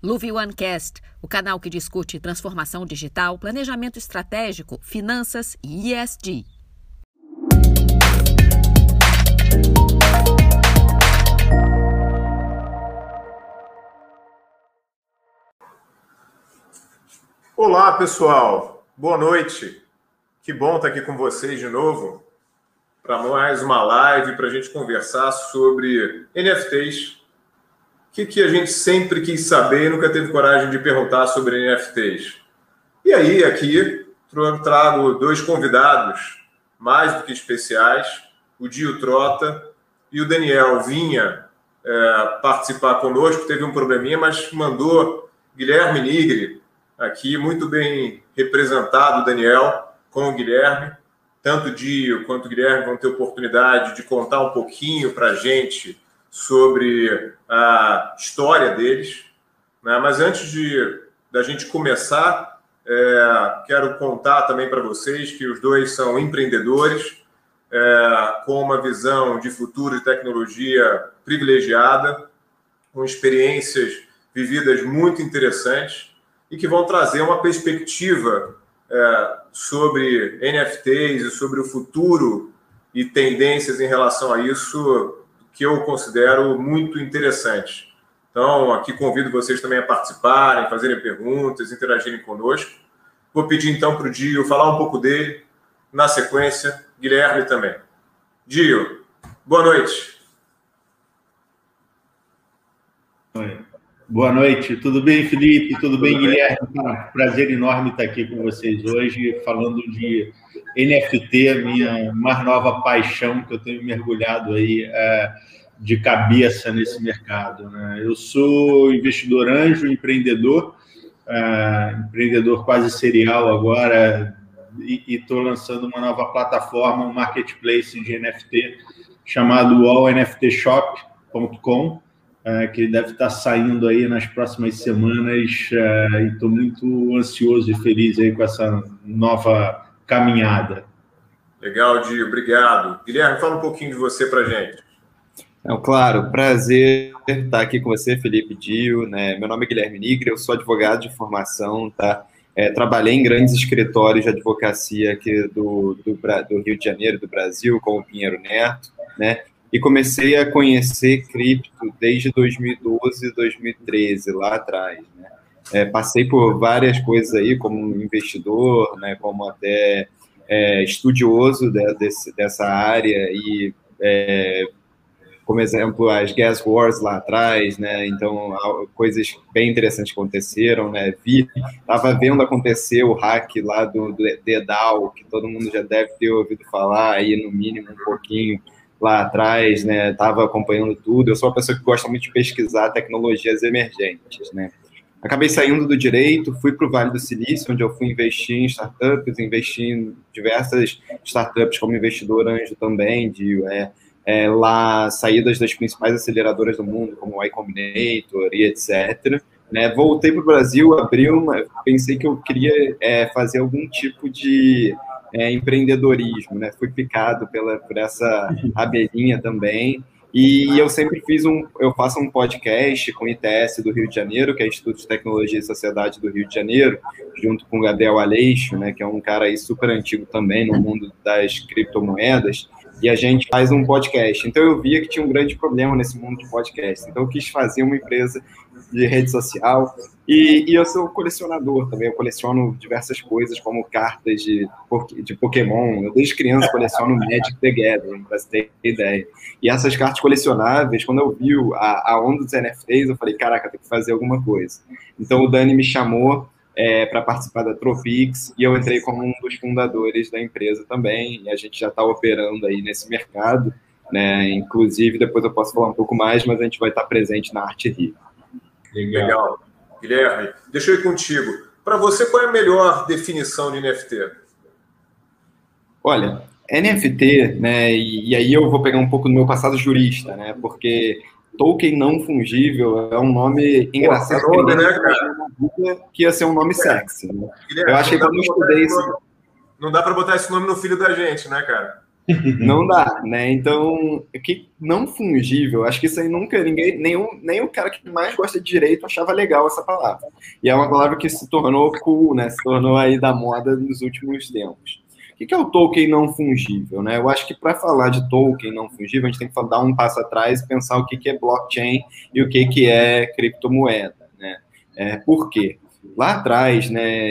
Luvi OneCast, o canal que discute transformação digital, planejamento estratégico, finanças e ESG. Olá, pessoal. Boa noite. Que bom estar aqui com vocês de novo para mais uma live para a gente conversar sobre NFTs que, que a gente sempre quis saber e nunca teve coragem de perguntar sobre NFTs. E aí, aqui, trago dois convidados mais do que especiais, o Dio Trota e o Daniel Vinha é, participar conosco, teve um probleminha, mas mandou Guilherme Nigri aqui, muito bem representado, Daniel, com o Guilherme. Tanto o Dio quanto o Guilherme vão ter oportunidade de contar um pouquinho para a gente sobre a história deles. Né? Mas antes de da gente começar, é, quero contar também para vocês que os dois são empreendedores é, com uma visão de futuro e tecnologia privilegiada, com experiências vividas muito interessantes e que vão trazer uma perspectiva é, sobre NFTs e sobre o futuro e tendências em relação a isso que eu considero muito interessantes. Então, aqui convido vocês também a participarem, fazerem perguntas, interagirem conosco. Vou pedir então para o Dio falar um pouco dele, na sequência, Guilherme também. Dio, boa noite. Oi. Boa noite, tudo bem, Felipe? Tudo, tudo bem, bem, Guilherme? Prazer enorme estar aqui com vocês hoje, falando de NFT, a minha mais nova paixão que eu tenho mergulhado aí é, de cabeça nesse mercado. Né? Eu sou investidor anjo, empreendedor, é, empreendedor quase serial agora, e estou lançando uma nova plataforma, um marketplace de NFT chamado allnftshop.com, que deve estar saindo aí nas próximas semanas, é, e estou muito ansioso e feliz aí com essa nova caminhada. Legal, Dio, obrigado. Guilherme, fala um pouquinho de você para gente. É, claro, prazer estar aqui com você, Felipe Dio. Né? Meu nome é Guilherme Nigre, eu sou advogado de formação, tá? É, trabalhei em grandes escritórios de advocacia aqui do, do, do, Rio de Janeiro, do Brasil, como Pinheiro Neto, né? E comecei a conhecer cripto desde 2012, 2013, lá atrás, né? É, passei por várias coisas aí, como investidor, né, como até é, estudioso de, desse, dessa área e, é, como exemplo, as Gas Wars lá atrás, né, então coisas bem interessantes aconteceram, né, vi, estava vendo acontecer o hack lá do, do que todo mundo já deve ter ouvido falar aí, no mínimo, um pouquinho, lá atrás, né? Estava acompanhando tudo. Eu sou uma pessoa que gosta muito de pesquisar tecnologias emergentes, né? Acabei saindo do direito, fui para o Vale do Silício, onde eu fui investir em startups, investi em diversas startups como investidor anjo também, de é, é, lá saídas das principais aceleradoras do mundo, como o Y Combinator e etc. Né? Voltei para o Brasil, abri uma, pensei que eu queria é, fazer algum tipo de é, empreendedorismo, né? Fui picado pela, por essa abelhinha também. E eu sempre fiz um, eu faço um podcast com o ITS do Rio de Janeiro, que é Instituto de Tecnologia e Sociedade do Rio de Janeiro, junto com o Gabriel Aleixo, né, que é um cara aí super antigo também no mundo das criptomoedas, e a gente faz um podcast. Então eu via que tinha um grande problema nesse mundo de podcast. Então eu quis fazer uma empresa de rede social e, e, eu sou colecionador também, eu coleciono diversas coisas, como cartas de, de Pokémon. Eu desde criança coleciono Magic the Gathering, para você ter ideia. E essas cartas colecionáveis, quando eu vi a, a onda dos NFTs, eu falei, caraca, tem que fazer alguma coisa. Então o Dani me chamou é, para participar da Tropix e eu entrei como um dos fundadores da empresa também. E a gente já está operando aí nesse mercado. Né? Inclusive, depois eu posso falar um pouco mais, mas a gente vai estar presente na Arte Rio. Legal. Legal. Guilherme, deixa eu ir contigo. Para você, qual é a melhor definição de NFT? Olha, NFT, né, e, e, aí eu vou pegar um pouco do meu passado jurista, né, porque token não fungível é um nome engraçado. Pô, nome, né, cara? Que ia ser um nome sexy. Né? Guilherme, eu achei que quando eu estudei isso... Não dá para botar esse nome no filho da gente, né, cara? Não dá, né? Então, que não fungível, acho que isso aí nunca ninguém, nenhum, nem o cara que mais gosta de direito achava legal essa palavra. E é uma palavra que se tornou cool, né? Se tornou aí da moda nos últimos tempos. O que é o token não fungível, né? Eu acho que para falar de token não fungível, a gente tem que dar um passo atrás e pensar o que é blockchain e o que é criptomoeda, né? É, por quê? Lá atrás, né,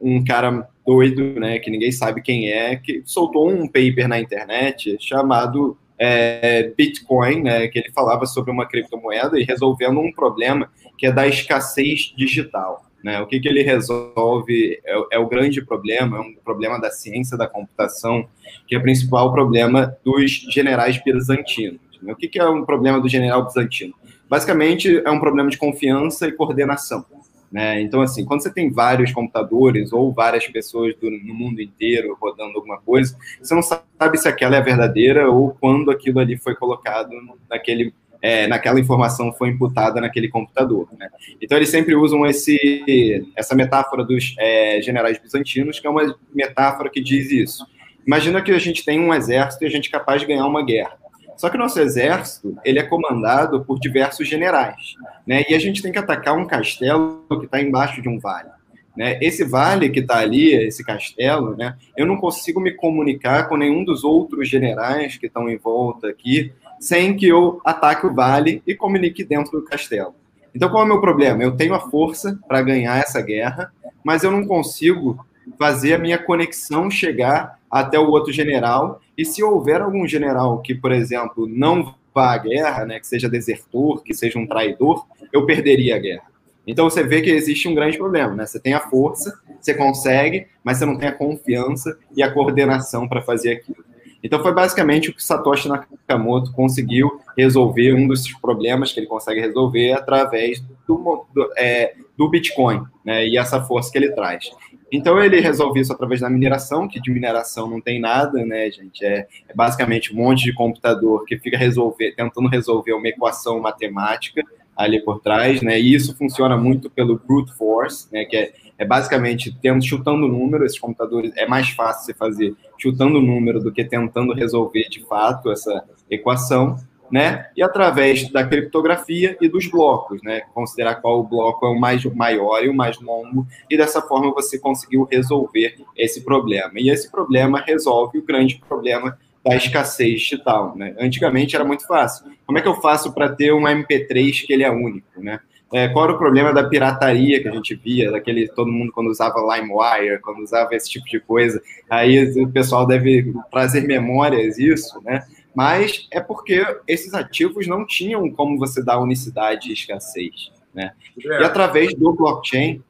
um cara doido, né, que ninguém sabe quem é, que soltou um paper na internet chamado é, Bitcoin, né, que ele falava sobre uma criptomoeda e resolvendo um problema que é da escassez digital. Né? O que, que ele resolve é, é, o grande problema, é um problema da ciência da computação, que é o principal problema dos generais bizantinos. Né? O que, que é um problema do general bizantino? Basicamente, é um problema de confiança e coordenação. Né? Então, assim, quando você tem vários computadores ou várias pessoas do, no mundo inteiro rodando alguma coisa, você não sabe se aquela é verdadeira ou quando aquilo ali foi colocado naquele, é, naquela informação foi imputada naquele computador. Né? Então, eles sempre usam esse, essa metáfora dos é, generais bizantinos, que é uma metáfora que diz isso. Imagina que a gente tem um exército e a gente é capaz de ganhar uma guerra. Só que o nosso exército ele é comandado por diversos generais, né? E a gente tem que atacar um castelo que está embaixo de um vale. Né? Esse vale que está ali, esse castelo, né? Eu não consigo me comunicar com nenhum dos outros generais que estão em volta aqui, sem que eu ataque o vale e comunique dentro do castelo. Então, qual é o meu problema? Eu tenho a força para ganhar essa guerra, mas eu não consigo fazer a minha conexão chegar até o outro general. E se houver algum general que, por exemplo, não vá à guerra, né, que seja desertor, que seja um traidor, eu perderia a guerra. Então você vê que existe um grande problema, né? Você tem a força, você consegue, mas você não tem a confiança e a coordenação para fazer aquilo. Então foi basicamente o que Satoshi Nakamoto conseguiu resolver, um dos problemas que ele consegue resolver através do, do, é, do Bitcoin, né? E essa força que ele traz. Então ele resolve isso através da mineração, que de mineração não tem nada, né, gente? É, é basicamente um monte de computador que fica resolver, tentando resolver uma equação matemática ali por trás, né? E isso funciona muito pelo brute force, né? Que é, é basicamente tendo, chutando número, esses computadores é mais fácil você fazer chutando número do que tentando resolver de fato essa equação né? E através da criptografia e dos blocos, né? Considerar qual bloco é o mais maior e o mais longo, e dessa forma você conseguiu resolver esse problema. E esse problema resolve o grande problema da escassez digital, né? Antigamente era muito fácil. Como é que eu faço para ter um MP3 que ele é único, né? É, qual era o problema da pirataria que a gente via, daquele todo mundo quando usava LimeWire, quando usava esse tipo de coisa. Aí o pessoal deve trazer memórias isso, né? Mas é porque esses ativos não tinham como você dar unicidade e escassez. Né? É. E através do blockchain.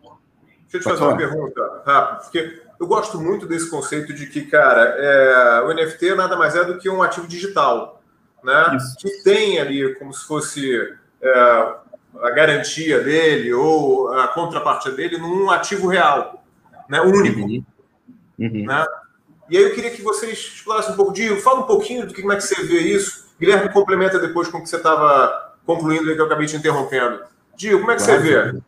Deixa eu te fazer falar. uma pergunta rápida, porque eu gosto muito desse conceito de que, cara, é, o NFT nada mais é do que um ativo digital, né? Isso. Que tem ali como se fosse é, a garantia dele ou a contrapartida dele num ativo real, né? Único. Uhum. Né? E aí eu queria que vocês explorassem um pouco, Dio, fala um pouquinho do que, como é que você vê isso. Guilherme complementa depois com o que você estava concluindo aí, que eu acabei te interrompendo. Dio, como é que claro. você vê?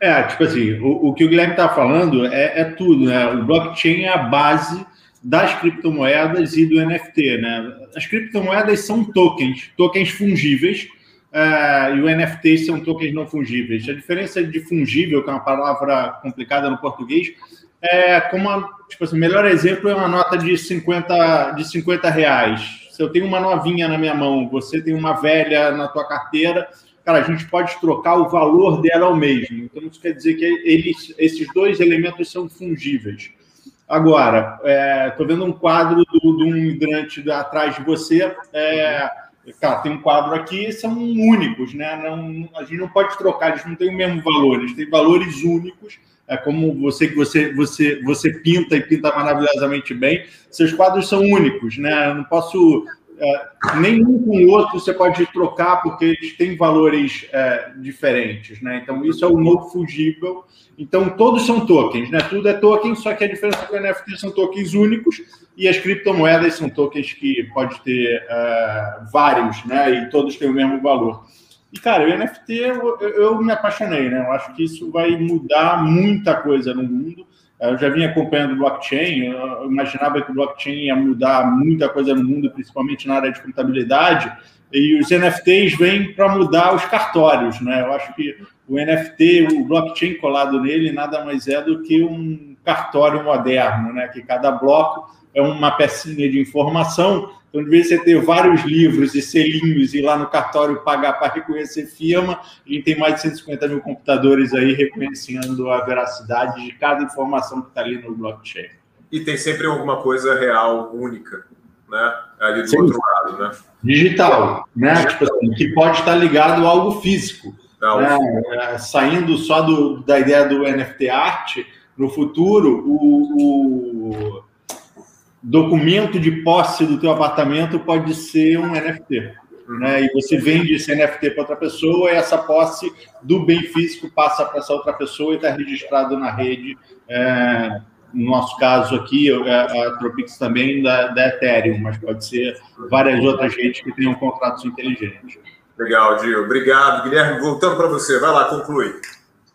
É, tipo assim, o, o que o Guilherme está falando é, é, tudo, né? O blockchain é a base das criptomoedas e do NFT, né? As criptomoedas são tokens, tokens fungíveis, uh, e o NFT são tokens não fungíveis. A diferença de fungível, que é uma palavra complicada no português, é como a, tipo assim, o melhor exemplo é uma nota de 50, de 50 reais. Se eu tenho uma novinha na minha mão, você tem uma velha na tua carteira, cara, a gente pode trocar o valor dela ao mesmo. Então, isso quer dizer que eles, esses dois elementos são fungíveis. Agora, estou é, vendo um quadro de um migrante atrás de você. É, cara, tem um quadro aqui, são únicos, né? Não, a gente não pode trocar, eles não têm o mesmo valor, eles têm valores únicos é como você que você, você, você pinta e pinta maravilhosamente bem. Seus quadros são únicos, né? Eu não posso é, nenhum com o outro você pode trocar porque eles têm valores é, diferentes, né? Então isso é o novo fugível. Então todos são tokens, né? Tudo é token, só que a diferença que o NFT são tokens únicos e as criptomoedas são tokens que pode ter é, vários, né? E todos têm o mesmo valor. E, cara, o NFT eu, eu, me apaixonei, né? Eu acho que isso vai mudar muita coisa no mundo. Eu já vinha acompanhando o blockchain, eu imaginava que o blockchain ia mudar muita coisa no mundo, principalmente na área de contabilidade, e os NFTs vêm para mudar os cartórios, né? Eu acho que o NFT, o blockchain colado nele, nada mais é do que um cartório moderno, né? Que cada bloco é uma pecinha de informação. Então, de vez você ter vários livros e selinhos e ir lá no cartório pagar para reconhecer firma, a gente tem mais de 150 mil computadores aí reconhecendo a veracidade de cada informação que está ali no blockchain. E tem sempre alguma coisa real, única, né? Ali do Sim. outro lado, né? Digital, né? Tipo assim, que pode estar ligado a algo físico. Né? É, saindo só do, da ideia do NFT arte, no futuro, o, o documento de posse do teu apartamento pode ser um NFT. Né? E você vende esse NFT para outra pessoa e essa posse do bem físico passa para essa outra pessoa e está registrado na rede. É, no nosso caso aqui, a, a Tropix também da, da Ethereum, mas pode ser várias outras redes que tenham contratos inteligentes. Legal, Gil. Obrigado. Guilherme, voltando para você. Vai lá, conclui.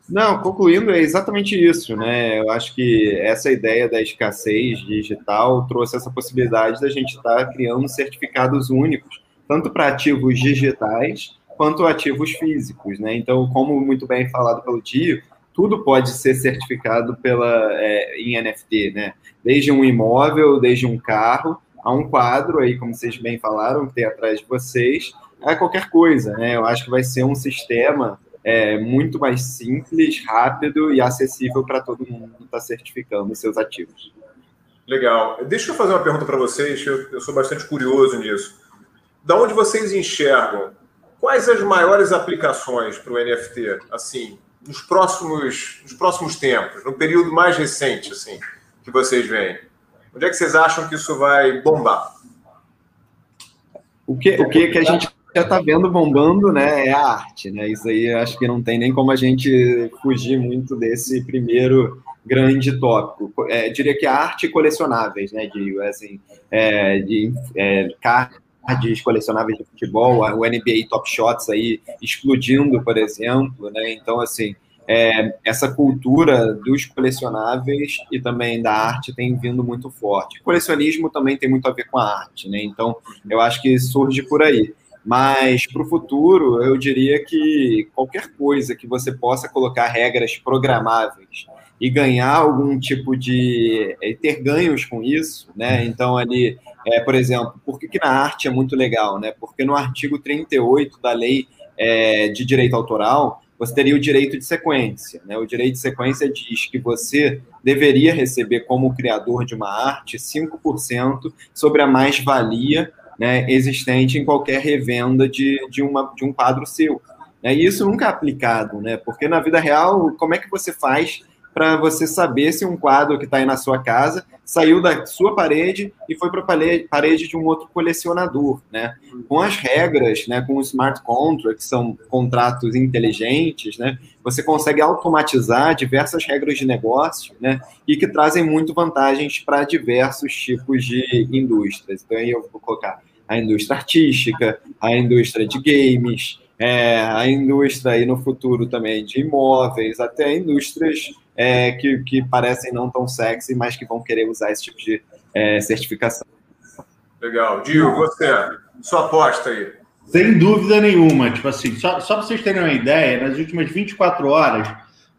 Não, concluindo, é exatamente isso, né? Eu acho que essa ideia da escassez digital trouxe essa possibilidade da gente estar tá criando certificados únicos, tanto para ativos digitais quanto ativos físicos, né? Então, como muito bem falado pelo Tio, tudo pode ser certificado pela, é, em NFT, né? Desde um imóvel, desde um carro, a um quadro aí, como vocês bem falaram, que tem atrás de vocês, é qualquer coisa, né? Eu acho que vai ser um sistema é, muito mais simples, rápido e acessível para todo mundo que está certificando os seus ativos. Legal. Deixa eu fazer uma pergunta para vocês, eu, eu sou bastante curioso nisso. Da onde vocês enxergam quais as maiores aplicações para o NFT, assim, nos próximos, nos próximos tempos, no período mais recente, assim, que vocês veem? Onde é que vocês acham que isso vai bombar? O que, o que, que a gente já está vendo bombando, né, é a arte, né? Isso aí acho que não tem nem como a gente fugir muito desse primeiro grande tópico. É, diria que a arte colecionáveis, né, de assim, é, de é, cards colecionáveis de futebol, o NBA Top Shots aí explodindo, por exemplo, né? Então assim, é, essa cultura dos colecionáveis e também da arte tem vindo muito forte. O colecionismo também tem muito a ver com a arte, né? Então, eu acho que surge por aí. Mas para o futuro, eu diria que qualquer coisa que você possa colocar regras programáveis e ganhar algum tipo de. É, ter ganhos com isso, né? Então, ali, é, por exemplo, por que, que na arte é muito legal, né? Porque no artigo 38 da lei é, de direito autoral, você teria o direito de sequência. Né? O direito de sequência diz que você deveria receber, como criador de uma arte, 5% sobre a mais-valia né, existente em qualquer revenda de, de, uma, de um quadro seu. Né? E isso nunca é aplicado, né? porque na vida real, como é que você faz para você saber se um quadro que está aí na sua casa saiu da sua parede e foi para a parede de um outro colecionador, né? Com as regras, né, com os smart contracts, que são contratos inteligentes, né, você consegue automatizar diversas regras de negócio, né, e que trazem muito vantagens para diversos tipos de indústrias. Então aí eu vou colocar a indústria artística, a indústria de games, é, a indústria aí no futuro também de imóveis, até indústrias é, que, que parecem não tão sexy, mas que vão querer usar esse tipo de é, certificação. Legal. Dio, você, sua aposta aí. Sem dúvida nenhuma. Tipo assim, só, só para vocês terem uma ideia, nas últimas 24 horas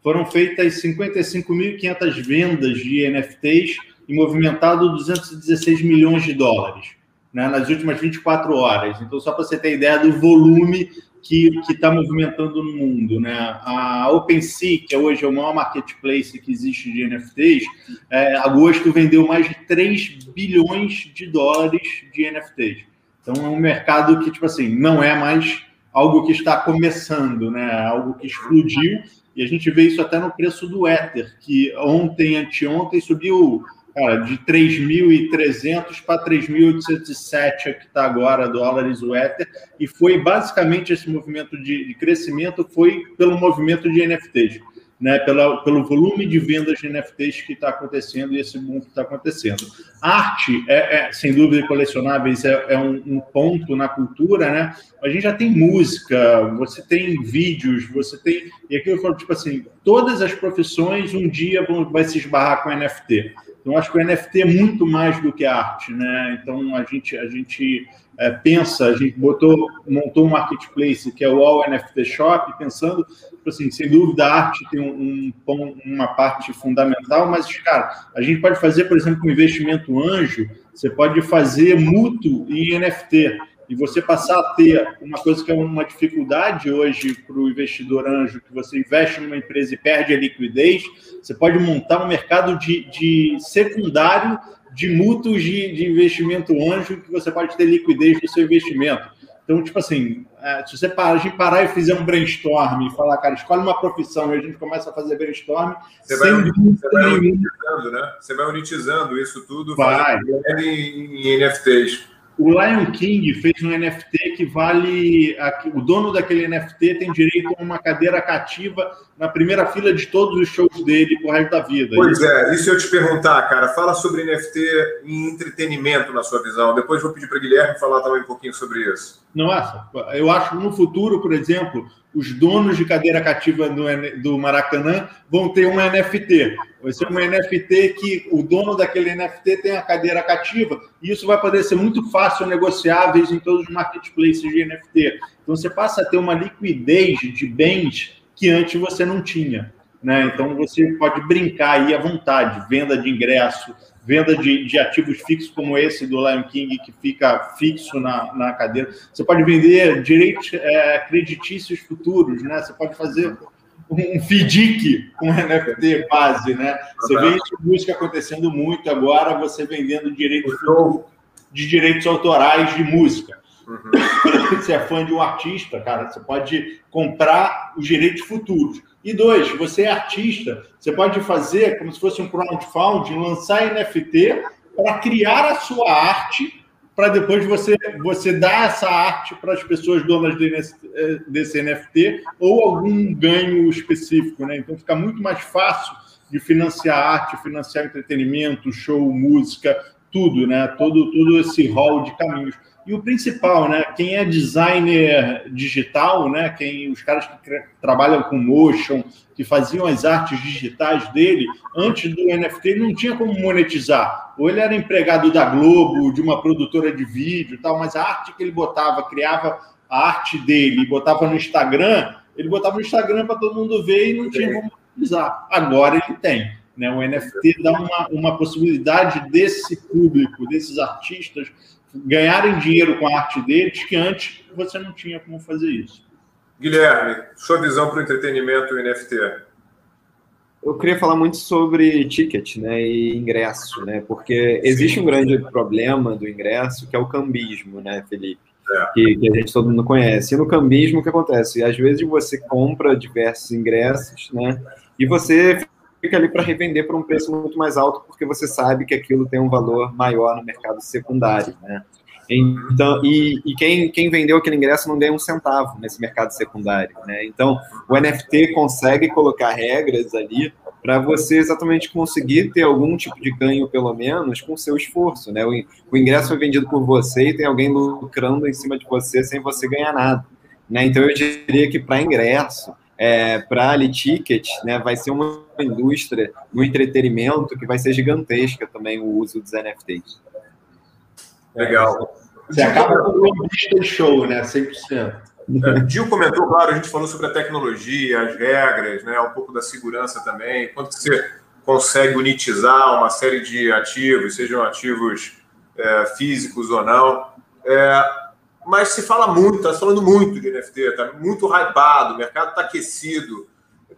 foram feitas 55.500 vendas de NFTs e movimentado 216 milhões de dólares né, nas últimas 24 horas. Então, só para você ter ideia do volume que está movimentando no mundo. Né? A OpenSea, que hoje é o maior marketplace que existe de NFTs, é, agosto vendeu mais de 3 bilhões de dólares de NFTs. Então, é um mercado que, tipo assim, não é mais algo que está começando, né? É algo que explodiu. E a gente vê isso até no preço do Ether, que ontem, anteontem, subiu cara, de 3.300 para 3.807 é que está agora dólares o Ether, e foi basicamente esse movimento de, de, crescimento foi pelo movimento de NFTs. né, pela, pelo volume de vendas de NFTs que está acontecendo e esse boom que está acontecendo. Arte, é, é, sem dúvida, colecionáveis é, é um, um, ponto na cultura, né? A gente já tem música, você tem vídeos, você tem. E aqui eu falo, tipo assim, todas as profissões um dia vão, vai se esbarrar com NFT. Então, acho que o NFT é muito mais do que arte, né? Então, a gente, a gente é, pensa, a gente botou, montou um marketplace que é o All NFT Shop, pensando, tipo assim, sem dúvida, a arte tem um, um, uma parte fundamental, mas, cara, a gente pode fazer, por exemplo, um investimento anjo, você pode fazer mútuo em NFT e você passar a ter uma coisa que é uma dificuldade hoje para o investidor anjo, que você investe numa empresa e perde a liquidez, você pode montar um mercado de, de secundário de mútuos de, de, investimento anjo que você pode ter liquidez do seu investimento. Então, tipo assim, é, se você parar, a gente parar e fizer um brainstorm e falar, cara, escolhe uma profissão e a gente começa a fazer brainstorm, você vai, você vai unitizando, né? Você vai unitizando isso tudo vai. em NFTs. O Lion King fez um NFT que vale. O dono daquele NFT tem direito a uma cadeira cativa na primeira fila de todos os shows dele por resto da vida. Pois é, isso eu te perguntar, cara. Fala sobre NFT em entretenimento, na sua visão. Depois vou pedir para Guilherme falar também um pouquinho sobre isso. Nossa, eu acho que no futuro, por exemplo, os donos de cadeira cativa do, do Maracanã vão ter um NFT. Vai ser um NFT que o dono daquele NFT tem a cadeira cativa, e isso vai poder ser muito fácil negociáveis em todos os marketplaces de NFT. Então você passa a ter uma liquidez de bens que antes você não tinha. Né? Então você pode brincar aí à vontade, venda de ingresso, venda de, de ativos fixos como esse do Lion King, que fica fixo na, na cadeira. Você pode vender direitos é, creditícios futuros, né? Você pode fazer um FDIC com NFT base, né? Você vê isso música acontecendo muito agora, você vendendo direitos de direitos autorais de música. Uhum. Você é fã de um artista, cara, você pode comprar os direitos futuros. E dois, você é artista, você pode fazer como se fosse um crowdfunding, lançar NFT para criar a sua arte, para depois você, você dar essa arte para as pessoas donas desse NFT ou algum ganho específico, né? Então fica muito mais fácil de financiar arte, financiar entretenimento, show, música, tudo, né? Todo, todo esse rol de caminhos. E o principal, né? Quem é designer digital, né? Quem os caras que trabalham com motion, que faziam as artes digitais dele, antes do NFT não tinha como monetizar. Ou ele era empregado da Globo, de uma produtora de vídeo, tal, mas a arte que ele botava, criava a arte dele, botava no Instagram, ele botava no Instagram para todo mundo ver e não tinha como monetizar. Agora ele tem. Né? O NFT dá uma, uma possibilidade desse público, desses artistas, ganharem dinheiro com a arte deles que antes você não tinha como fazer isso. Guilherme, sua visão para o entretenimento NFT? Eu queria falar muito sobre ticket né, e ingresso, né, porque existe um grande problema do ingresso que é o cambismo, né, Felipe? É. Que, que, a gente todo mundo conhece. E no cambismo, o que acontece? Às vezes você compra diversos ingressos, né? E você fica ali para revender por um preço muito mais alto, porque você sabe que aquilo tem um valor maior no mercado secundário, né? Então, e, e quem, quem vendeu aquele ingresso não ganha um centavo nesse mercado secundário, né? Então, o NFT consegue colocar regras ali para você exatamente conseguir ter algum tipo de ganho, pelo menos, com seu esforço, né? O, o ingresso foi vendido por você e tem alguém lucrando em cima de você sem você ganhar nada, né? Então, eu diria que para ingresso, é, para ali ticket, né, vai ser uma indústria no entretenimento que vai ser gigantesca também o uso dos NFTs. Legal. Você acaba com de show, né? 100%. É, Gil comentou, claro, a gente falou sobre a tecnologia, as regras, né, um pouco da segurança também, quanto que você consegue unitizar uma série de ativos, sejam ativos é, físicos ou não. É, mas se fala muito, está falando muito de NFT, está muito hypado, o mercado está aquecido.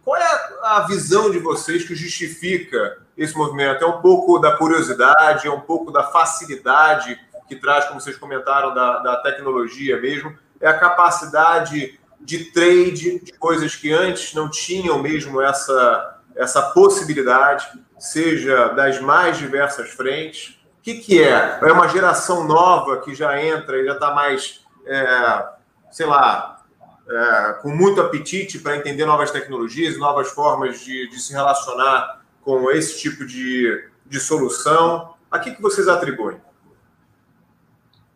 Qual é a visão de vocês que justifica esse movimento? É um pouco da curiosidade, é um pouco da facilidade que traz, como vocês comentaram, da, da tecnologia mesmo, é a capacidade de trade de coisas que antes não tinham mesmo essa, essa possibilidade, seja das mais diversas frentes. O que, que é? É uma geração nova que já entra e já está mais é, sei lá, é, com muito apetite para entender novas tecnologias, novas formas de, de se relacionar com esse tipo de, de solução. A que, que vocês atribuem?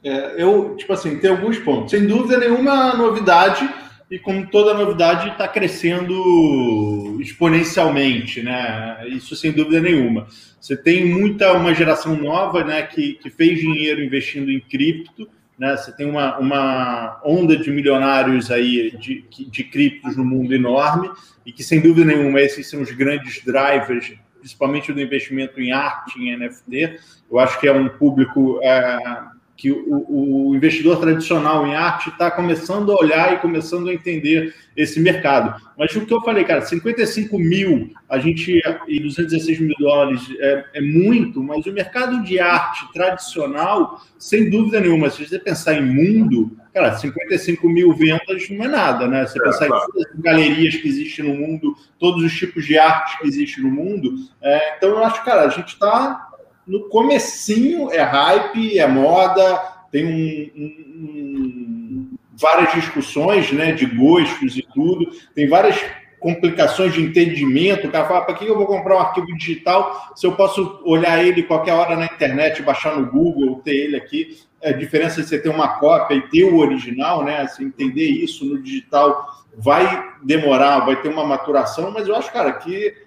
É, eu, tipo assim, tem alguns pontos. Sem dúvida nenhuma novidade, e como toda novidade, está crescendo exponencialmente, né? Isso sem dúvida nenhuma. Você tem muita, uma geração nova, né, que, que fez dinheiro investindo em cripto, né? Você tem uma, uma onda de milionários aí de, de criptos no mundo enorme, e que sem dúvida nenhuma esses são os grandes drivers principalmente do investimento em arte, em NFT. Eu acho que é um público é, que o, o, investidor tradicional em arte está começando a olhar e começando a entender esse mercado. Mas o que eu falei, cara, 55 mil a gente e 216 mil dólares é, é muito, mas o mercado de arte tradicional, sem dúvida nenhuma, se você pensar em mundo, cara, 55 mil vendas não é nada, né? Você é, pensar claro. em todas as galerias que existem no mundo, todos os tipos de arte que existem no mundo. É, então, eu acho, cara, a gente está no comecinho é hype, é moda, tem um, um, várias discussões né, de gostos e tudo, tem várias complicações de entendimento. O cara fala, para que eu vou comprar um arquivo digital se eu posso olhar ele qualquer hora na internet, baixar no Google, ter ele aqui? É a diferença de você ter uma cópia e ter o original, né? Você entender isso no digital vai demorar, vai ter uma maturação, mas eu acho, cara, que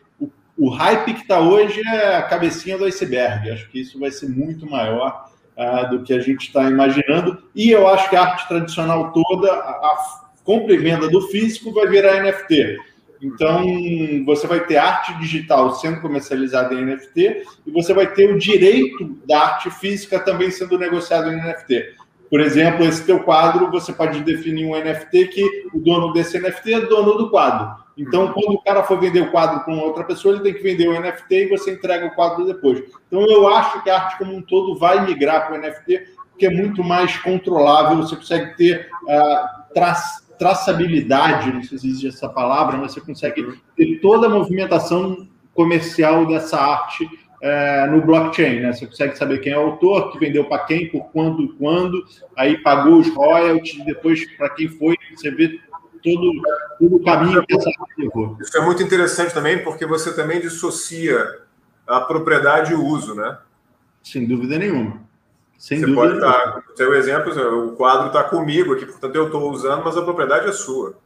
o hype que está hoje é a cabecinha do iceberg. Acho que isso vai ser muito maior uh, do que a gente está imaginando. E eu acho que a arte tradicional toda, a, a compra e venda do físico, vai virar NFT. Então, você vai ter arte digital sendo comercializada em NFT e você vai ter o direito da arte física também sendo negociado em NFT. Por exemplo, esse teu quadro, você pode definir um NFT que o dono desse NFT é dono do quadro. Então, quando o cara for vender o quadro para outra pessoa, ele tem que vender o NFT e você entrega o quadro depois. Então, eu acho que a arte como um todo vai migrar para o NFT, porque é muito mais controlável, você consegue ter uh, tra traçabilidade, não sei se existe essa palavra, mas você consegue ter toda a movimentação comercial dessa arte uh, no blockchain, né? Você consegue saber quem é o autor, que vendeu para quem, por quando, quando, aí pagou os royalties, depois para quem foi, você vê todo, todo o caminho que essa levou. Isso é muito interessante também, porque você também dissocia a propriedade e o uso, né? Sem dúvida nenhuma. Sem você dúvida pode estar. Tá, seu exemplo, o quadro está comigo aqui, portanto eu estou usando, mas a propriedade é sua.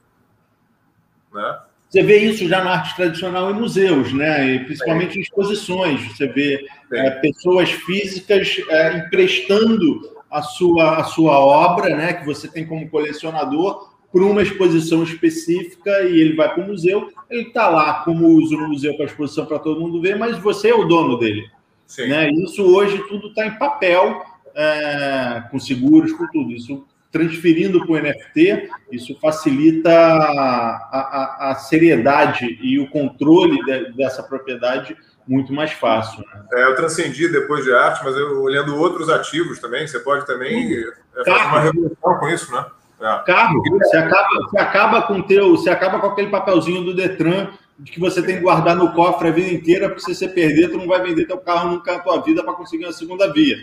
Né? Você vê isso já na arte tradicional em museus, né? E principalmente em exposições. Você vê é, pessoas físicas é, emprestando a sua, a sua obra, né? Que você tem como colecionador por uma exposição específica e ele vai para o museu. Ele está lá como uso no museu para exposição para todo mundo ver, mas você é o dono dele. Sim. Né? Isso hoje tudo está em papel, é, com seguros, com tudo. Isso transferindo para o NFT, isso facilita a, a, a, seriedade e o controle de, dessa propriedade muito mais fácil. Né? É, eu transcendi depois de arte, mas eu olhando outros ativos também, você pode também hum, fazer uma revolução com isso, né? É. Carro, você acaba, você acaba com teu, você acaba com aquele papelzinho do Detran de que você tem que guardar no cofre a vida inteira, porque se você perder, tu não vai vender teu carro nunca na tua vida para conseguir uma segunda via.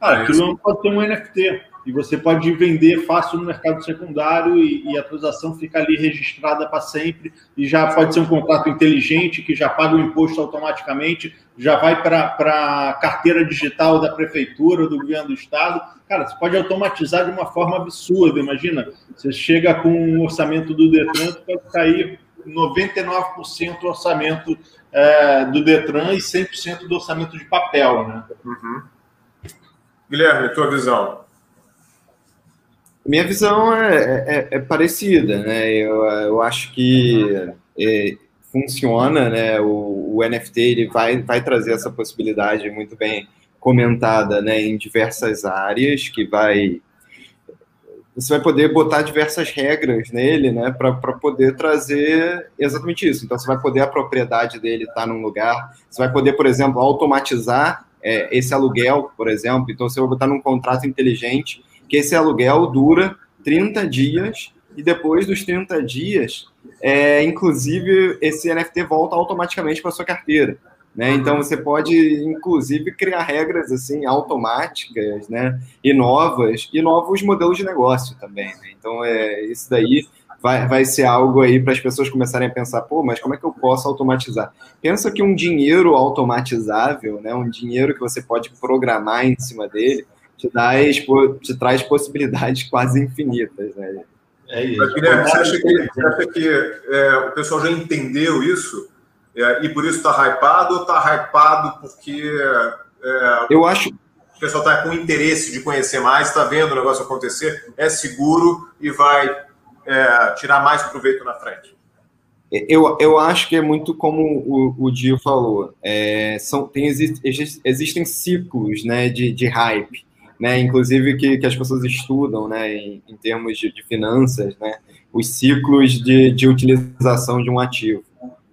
Cara, é aquilo não pode ter um NFT. E você pode vender fácil no mercado secundário e, e a transação fica ali registrada para sempre. E já pode ser um contrato inteligente que já paga o imposto automaticamente, já vai para a carteira digital da prefeitura, do governo do estado. Cara, você pode automatizar de uma forma absurda. Imagina, você chega com um orçamento do Detran, pode cair 99% do orçamento é, do Detran e 100% do orçamento de papel, né? Uhum. Guilherme, tua visão? Minha visão é, é, é, parecida, né? Eu, eu acho que é, funciona, né? O, o, NFT ele vai, vai trazer essa possibilidade muito bem comentada, né? Em diversas áreas que vai você vai poder botar diversas regras nele, né, para poder trazer exatamente isso. Então, você vai poder a propriedade dele estar tá num lugar, você vai poder, por exemplo, automatizar é, esse aluguel, por exemplo. Então, você vai botar num contrato inteligente que esse aluguel dura 30 dias e depois dos 30 dias, é, inclusive, esse NFT volta automaticamente para sua carteira. Né? Então você pode, inclusive, criar regras assim automáticas, né? E novas e novos modelos de negócio também. Né? Então é isso daí vai, vai ser algo aí para as pessoas começarem a pensar, pô, mas como é que eu posso automatizar? Pensa que um dinheiro automatizável, né, um dinheiro que você pode programar em cima dele, te, dá, te traz possibilidades quase infinitas, né? É isso. Mas, Guilherme, você acha que, você acha que é, o pessoal já entendeu isso é, e por isso está hypado ou está hypado porque é, eu acho o pessoal está com interesse de conhecer mais, está vendo o negócio acontecer, é seguro e vai é, tirar mais proveito na frente? Eu, eu acho que é muito como o, o Dio falou. É, são, tem, existem ciclos né, de, de hype, né, inclusive que, que as pessoas estudam né, em, em termos de, de, finanças, né, os ciclos de, de utilização de um ativo.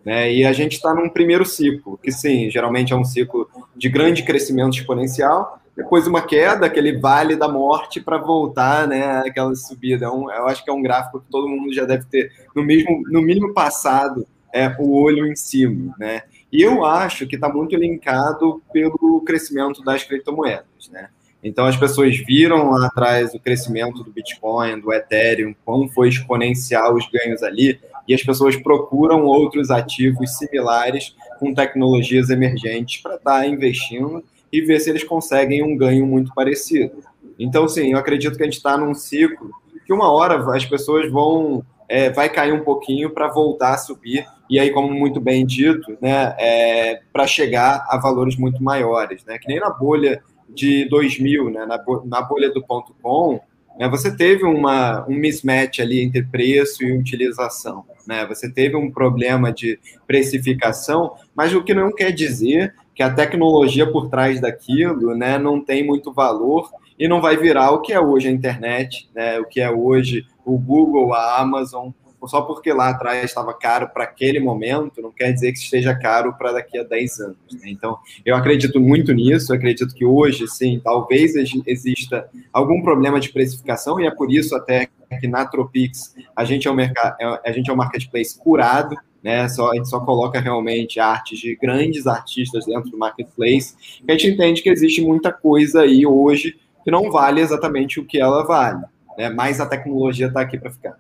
Né, e a gente está num primeiro ciclo, que sim, geralmente é um ciclo de grande crescimento exponencial, depois uma queda, aquele vale da morte para voltar, né, aquela subida. É um, eu acho que é um gráfico que todo mundo já deve ter, no, mesmo, no mínimo passado, é, o olho em cima, né? E eu acho que está muito linkado pelo crescimento das criptomoedas, né? Então as pessoas viram lá atrás o crescimento do Bitcoin, do Ethereum, como foi exponencial os ganhos ali, e as pessoas procuram outros ativos similares com tecnologias emergentes para estar tá investindo e ver se eles conseguem um ganho muito parecido. Então, sim, eu acredito que a gente está num ciclo que uma hora as pessoas vão é, vai cair um pouquinho para voltar a subir e aí, como muito bem dito, né, é, para chegar a valores muito maiores, né? Que nem na bolha de 2000, né, na, na bolha do ponto com, né, você teve uma, um mismatch ali entre preço e utilização, né? Você teve um problema de precificação, mas o que não quer dizer que a tecnologia por trás daquilo né, não tem muito valor e não vai virar o que é hoje a internet, né, o que é hoje o Google, a Amazon, só porque lá atrás estava caro para aquele momento, não quer dizer que esteja caro para daqui a 10 anos. Né? Então, eu acredito muito nisso, acredito que hoje, sim, talvez exista algum problema de precificação, e é por isso até que na Tropix a gente é um, mercado, a gente é um marketplace curado, né? Só, a gente só coloca realmente artes de grandes artistas dentro do marketplace. a gente entende que existe muita coisa aí hoje que não vale exatamente o que ela vale, né? Mas a tecnologia está aqui para ficar.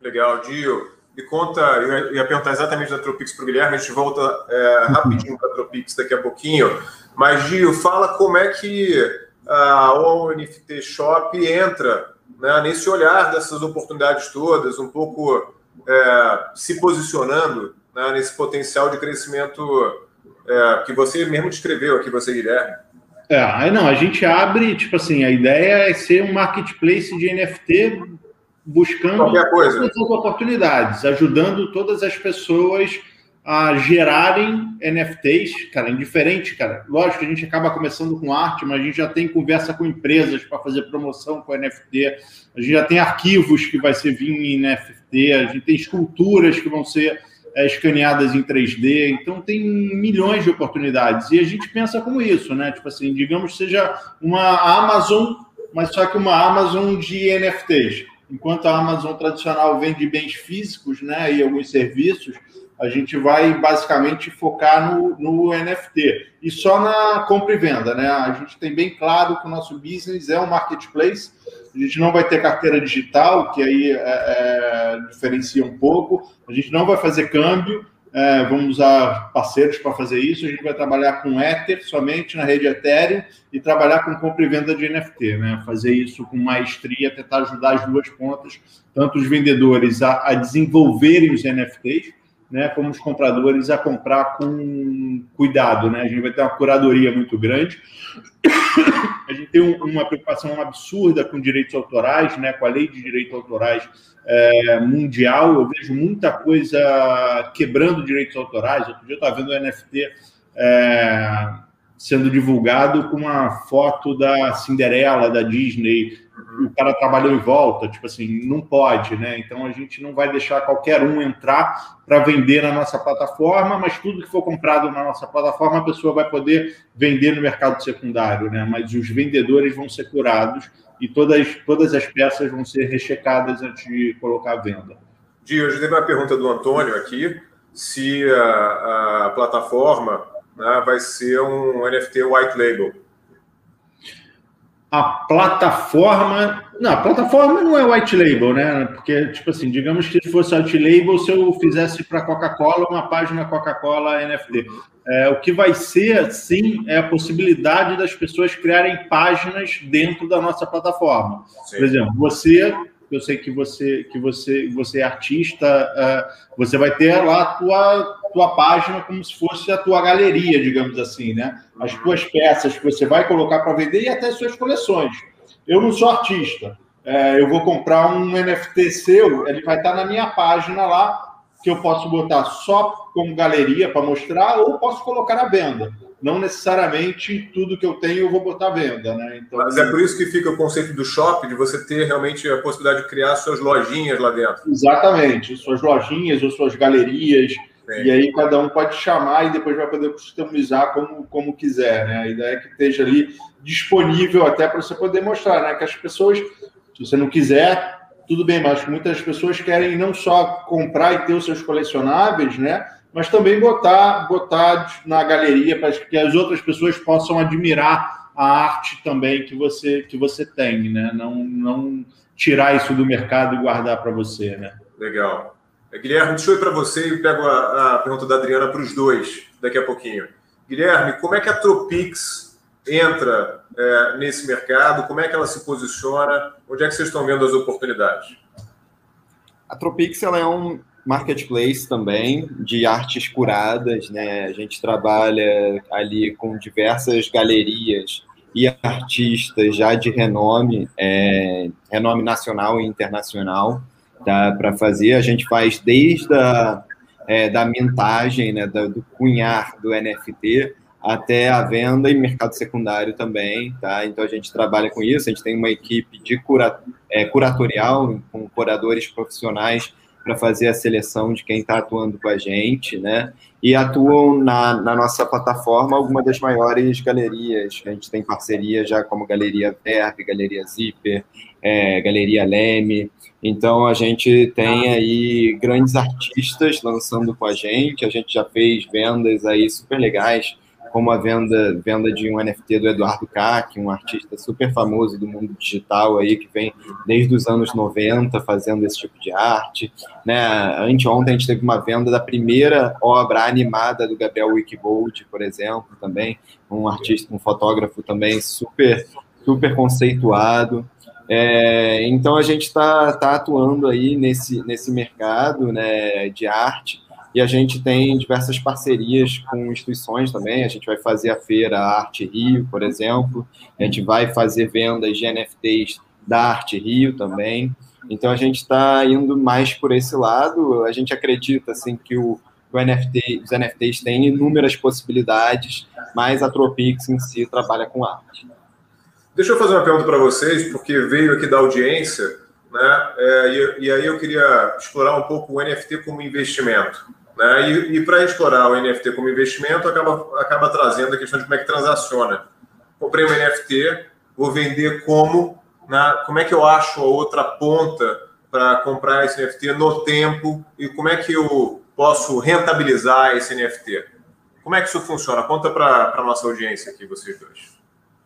Legal, Dio. Me conta, eu ia perguntar exatamente da Tropix para o Guilherme, a gente volta é, rapidinho para a Tropix daqui a pouquinho. Mas, Gil, fala como é que a ONFT Shop entra né, nesse olhar dessas oportunidades todas, um pouco é, se posicionando né, nesse potencial de crescimento é, que você mesmo descreveu aqui, você, Guilherme? É, não, a gente abre, tipo assim, a ideia é ser um marketplace de NFT buscando todas as oportunidades, ajudando todas as pessoas a gerarem NFTs, cara, indiferente, cara. Lógico que a gente acaba começando com arte, mas a gente já tem conversa com empresas para fazer promoção com NFT, a gente já tem arquivos que vai ser vir em NFT, a gente tem esculturas que vão ser é, escaneadas em 3D, então tem milhões de oportunidades. E a gente pensa como isso, né? Tipo assim, digamos que seja uma Amazon, mas só que uma Amazon de NFTs. Enquanto a Amazon tradicional vende bens físicos, né, e alguns serviços, a gente vai basicamente focar no, no NFT e só na compra e venda, né? A gente tem bem claro que o nosso business é um marketplace. A gente não vai ter carteira digital, que aí é, é, diferencia um pouco. A gente não vai fazer câmbio. É, vamos usar parceiros para fazer isso. A gente vai trabalhar com Ether somente na rede Ethereum e trabalhar com compra e venda de NFT, né? Fazer isso com maestria, tentar ajudar as duas pontas, tanto os vendedores a, a desenvolverem os NFTs né, como os compradores a comprar com cuidado. Né? A gente vai ter uma curadoria muito grande. A gente tem uma preocupação absurda com direitos autorais, né, com a lei de direitos autorais é, mundial. Eu vejo muita coisa quebrando direitos autorais. Outro dia eu estava vendo o NFT é, sendo divulgado com uma foto da Cinderela da Disney o cara trabalhou em volta, tipo assim, não pode, né? Então a gente não vai deixar qualquer um entrar para vender na nossa plataforma, mas tudo que for comprado na nossa plataforma a pessoa vai poder vender no mercado secundário, né? Mas os vendedores vão ser curados e todas, todas as peças vão ser rechecadas antes de colocar à venda. Di, hoje teve uma pergunta do Antônio aqui, se a, a plataforma né, vai ser um NFT white label. A plataforma. Não, a plataforma não é white label, né? Porque, tipo assim, digamos que se fosse white label, se eu fizesse para Coca-Cola uma página Coca-Cola NFT. É, o que vai ser, sim, é a possibilidade das pessoas criarem páginas dentro da nossa plataforma. Sim. Por exemplo, você eu sei que você que você você é artista, uh, você vai ter lá a tua tua página como se fosse a tua galeria, digamos assim, né? As tuas peças que você vai colocar para vender e até suas coleções. Eu não sou artista. É, eu vou comprar um NFT seu, ele vai estar na minha página lá, que eu posso botar só como galeria para mostrar, ou posso colocar à venda não necessariamente tudo que eu tenho eu vou botar à venda, né? Então, Mas é por isso que fica o conceito do shopping, de você ter realmente a possibilidade de criar suas lojinhas lá dentro. Exatamente, suas lojinhas ou suas galerias. Sim. E aí cada um pode chamar e depois vai poder customizar como, como quiser, né? A ideia é que esteja ali disponível até para você poder mostrar, né? Que as pessoas, se você não quiser, tudo bem, mas muitas pessoas querem não só comprar e ter os seus colecionáveis, né? mas também botar, botar na galeria para que as outras pessoas possam admirar a arte também que você que você tem, né? Não, não tirar isso do mercado e guardar para você, né? Legal. É, Guilherme, deixa eu ir para você e pego a, a pergunta da Adriana para os dois daqui a pouquinho. Guilherme, como é que a Tropix entra é, nesse mercado? Como é que ela se posiciona? Onde é que vocês estão vendo as oportunidades? A Tropix ela é um, marketplace também de artes curadas, né? A gente trabalha ali com diversas galerias e artistas já de renome, é, renome nacional e internacional, tá? Para fazer, a gente faz desde a é, da mintagem, né? Do, do cunhar do NFT até a venda e mercado secundário também, tá? Então a gente trabalha com isso, a gente tem uma equipe de cura, é, curatorial com curadores profissionais para fazer a seleção de quem está atuando com a gente, né? E atuam na, na, nossa plataforma algumas das maiores galerias, a gente tem parceria já como Galeria Verbe, Galeria Zipper, é, Galeria Leme. Então a gente tem aí grandes artistas lançando com a gente, a gente já fez vendas aí super legais como a venda, venda de um NFT do Eduardo Kac, um artista super famoso do mundo digital aí, que vem desde os anos 90 fazendo esse tipo de arte. Né? Anteontem a gente teve uma venda da primeira obra animada do Gabriel Wikibold, por exemplo, também, um artista, um fotógrafo também super, super conceituado. É, então a gente está tá atuando aí nesse, nesse mercado né, de arte e a gente tem diversas parcerias com instituições também. A gente vai fazer a feira Arte Rio, por exemplo. A gente vai fazer vendas de NFTs da Arte Rio também. Então a gente está indo mais por esse lado. A gente acredita assim que o, o NFT, os NFTs têm inúmeras possibilidades, mas a Tropix em si trabalha com arte. Deixa eu fazer uma pergunta para vocês, porque veio aqui da audiência, né? É, e, e aí eu queria explorar um pouco o NFT como investimento. Né? E, e para explorar o NFT como investimento, acaba, acaba trazendo a questão de como é que transaciona. Comprei um NFT, vou vender como, né? como é que eu acho a outra ponta para comprar esse NFT no tempo e como é que eu posso rentabilizar esse NFT? Como é que isso funciona? Conta para a nossa audiência aqui, vocês dois.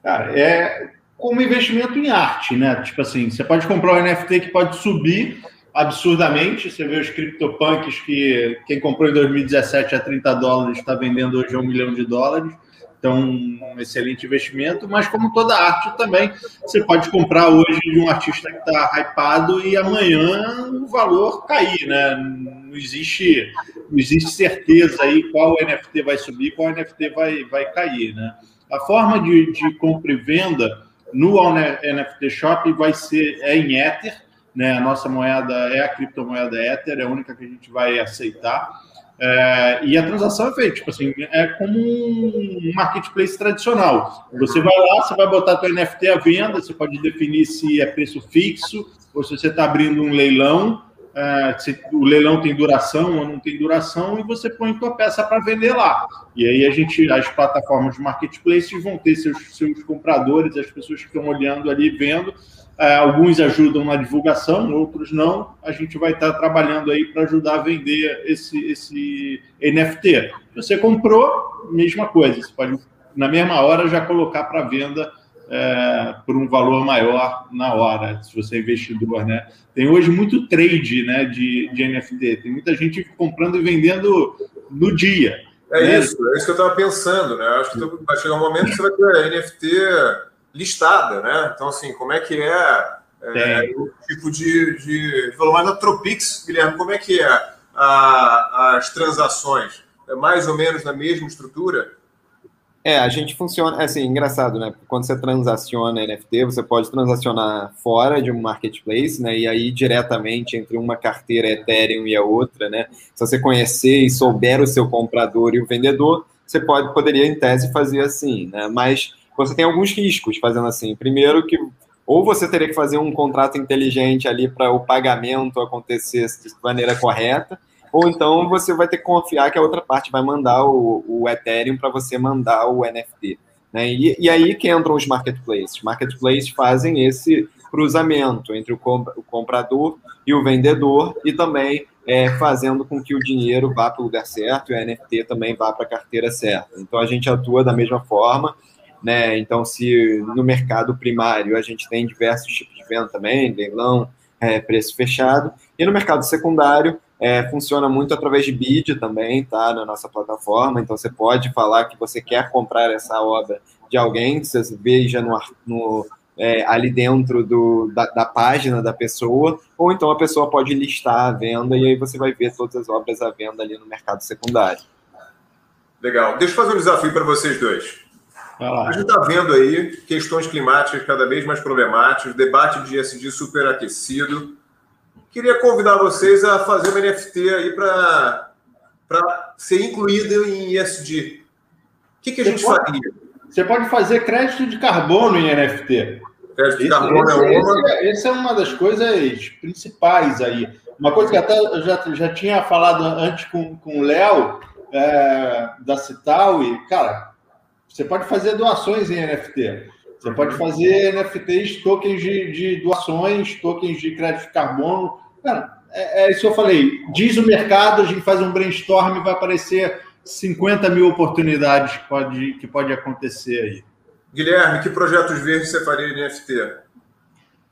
Cara, é como investimento em arte, né? Tipo assim, você pode comprar um NFT que pode subir absurdamente. Você vê os CryptoPunks que quem comprou em 2017 a 30 dólares está vendendo hoje a um milhão de dólares. Então, um excelente investimento, mas como toda arte também, você pode comprar hoje de um artista que está hypado e amanhã o valor cair, né? Não existe, não existe certeza aí qual NFT vai subir, qual NFT vai, vai cair, né? A forma de, de compra e venda no NFT Shop vai ser é em Ether, né? A nossa moeda é a criptomoeda Ether, é a única que a gente vai aceitar. É, e a transação é feita, tipo assim, é como um marketplace tradicional. Você vai lá, você vai botar teu NFT à venda, você pode definir se é preço fixo ou se você está abrindo um leilão, é, se o leilão tem duração ou não tem duração, e você põe tua peça para vender lá. E aí a gente, as plataformas de marketplace vão ter seus, seus compradores, as pessoas que estão olhando ali, vendo, é, alguns ajudam na divulgação, outros não. A gente vai estar trabalhando aí para ajudar a vender esse, esse NFT. Você comprou, mesma coisa. Você pode, na mesma hora, já colocar para venda é, por um valor maior na hora, se você é investidor, né? Tem hoje muito trade, né, de, de NFT. Tem muita gente comprando e vendendo no dia. É né? isso, é isso que eu estava pensando, né? Acho que vai chegar um momento que você vai ter a NFT listada, né? Então, assim, como é que é, é o tipo de, de valor? Mas na Tropix, Guilherme, como é que é a, as transações? É mais ou menos na mesma estrutura? É, a gente funciona, é assim, engraçado, né? Quando você transaciona NFT, você pode transacionar fora de um marketplace, né? E aí diretamente entre uma carteira Ethereum e a outra, né? Se você conhecer e souber o seu comprador e o vendedor, você pode, poderia, em tese, fazer assim, né? Mas você tem alguns riscos fazendo assim. Primeiro que ou você teria que fazer um contrato inteligente ali para o pagamento acontecer de maneira correta, ou então você vai ter que confiar que a outra parte vai mandar o, o Ethereum para você mandar o NFT. Né? E, e, aí que entram os marketplaces. Marketplaces fazem esse cruzamento entre o, comp o comprador e o vendedor e também é, fazendo com que o dinheiro vá para o lugar certo e o NFT também vá para a carteira certa. Então a gente atua da mesma forma. Né? Então, se no mercado primário a gente tem diversos tipos de venda também, leilão, é, preço fechado, e no mercado secundário é, funciona muito através de bid também, tá? Na nossa plataforma. Então você pode falar que você quer comprar essa obra de alguém que você veja no, no é, ali dentro do, da, da, página da pessoa, ou então a pessoa pode listar a venda e aí você vai ver todas as obras à venda ali no mercado secundário. Legal. Deixa eu fazer um desafio para vocês dois. A gente está vendo aí questões climáticas cada vez mais problemáticas, debate de ESG superaquecido. Queria convidar vocês a fazer uma NFT aí para ser incluída em ESG. O que, que a gente pode, faria? Você pode fazer crédito de carbono em NFT. Crédito de carbono esse, é uma. Esse, esse, é uma das coisas principais aí. Uma coisa que até eu já, já tinha falado antes com, com o Léo, é, da Cital, e, cara, você pode fazer doações em NFT. Você pode fazer NFTs, tokens de, de doações, tokens de crédito de carbono. Cara, é, é, isso que eu falei. Diz o mercado, a gente faz um brainstorm e vai aparecer 50 mil oportunidades que pode, que pode acontecer aí. Guilherme, que projetos verdes você faria em NFT?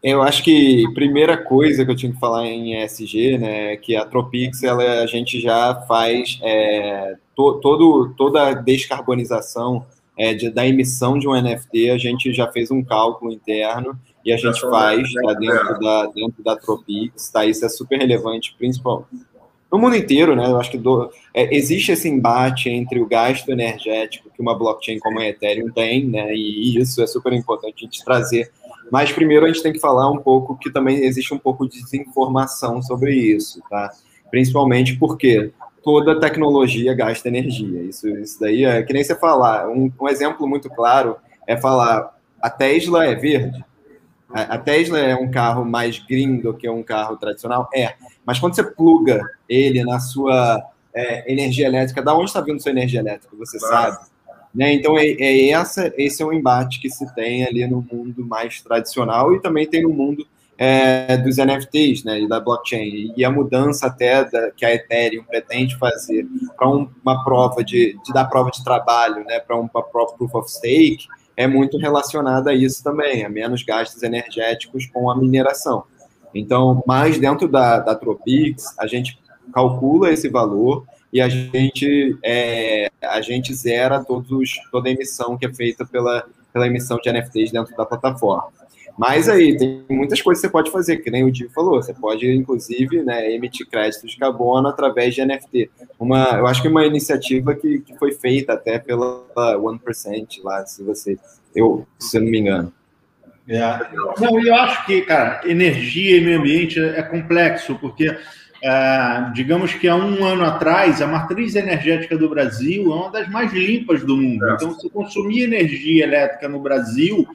Eu acho que a primeira coisa que eu tinha que falar em ESG, né, é que a Tropix, ela, a gente já faz é, to, todo, toda a descarbonização é, de, da emissão de um NFT, a gente já fez um cálculo interno e a gente faz tá, dentro, da, dentro da Tropix, tá? Isso é super relevante, principalmente no mundo inteiro, né? Eu acho que do, é, existe esse embate entre o gasto energético que uma blockchain como a Ethereum tem, né? E isso é super importante a gente trazer. Mas primeiro a gente tem que falar um pouco que também existe um pouco de desinformação sobre isso, tá? Principalmente porque toda tecnologia gasta energia. Isso, isso daí é que nem você falar. Um, um exemplo muito claro é falar a Tesla é verde. A, a Tesla é um carro mais green do que um carro tradicional? É. Mas quando você pluga ele na sua é, energia elétrica, da onde está vindo sua energia elétrica? Você sabe? Né? Então, é, é, essa, esse é o embate que se tem ali no mundo mais tradicional e também tem no mundo é, dos NFTs né, e da blockchain. E a mudança até da, que a Ethereum pretende fazer para um, uma prova de, de dar prova de trabalho, né, para um pra proof of stake, é muito relacionada a isso também, a menos gastos energéticos com a mineração. Então, mais dentro da, da Tropix, a gente calcula esse valor e a gente, é, a gente zera todos, toda a emissão que é feita pela, pela emissão de NFTs dentro da plataforma. Mas aí, tem muitas coisas que você pode fazer, que nem o Dio falou. Você pode, inclusive, né, emitir créditos de carbono através de NFT. Uma, eu acho que uma iniciativa que, que foi feita até pela 1% lá, se você, eu, se eu não me engano. É. Não, eu acho que, cara, energia e meio ambiente é complexo, porque, é, digamos que há um ano atrás, a matriz energética do Brasil é uma das mais limpas do mundo. É. Então, se consumir energia elétrica no Brasil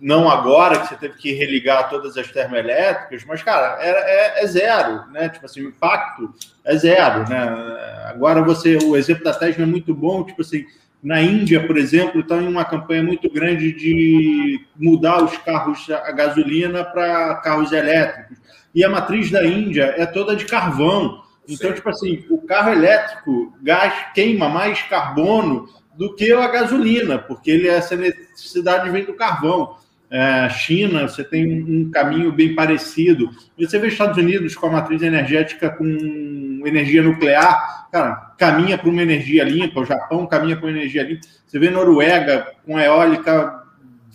não agora que você teve que religar todas as termoelétricas, mas, cara, é, é, é, zero, né? Tipo assim, o impacto é zero, né? Agora você, o exemplo da Tesla é muito bom, tipo assim, na Índia, por exemplo, está em uma campanha muito grande de mudar os carros a gasolina para carros elétricos. E a matriz da Índia é toda de carvão. Então, Sim. tipo assim, o carro elétrico gás, queima mais carbono do que a gasolina, porque ele, essa necessidade vem do carvão. É, China, você tem um caminho bem parecido. Você vê Estados Unidos com a matriz energética com energia nuclear, cara, caminha para uma energia limpa. O Japão caminha para uma energia limpa. Você vê Noruega com eólica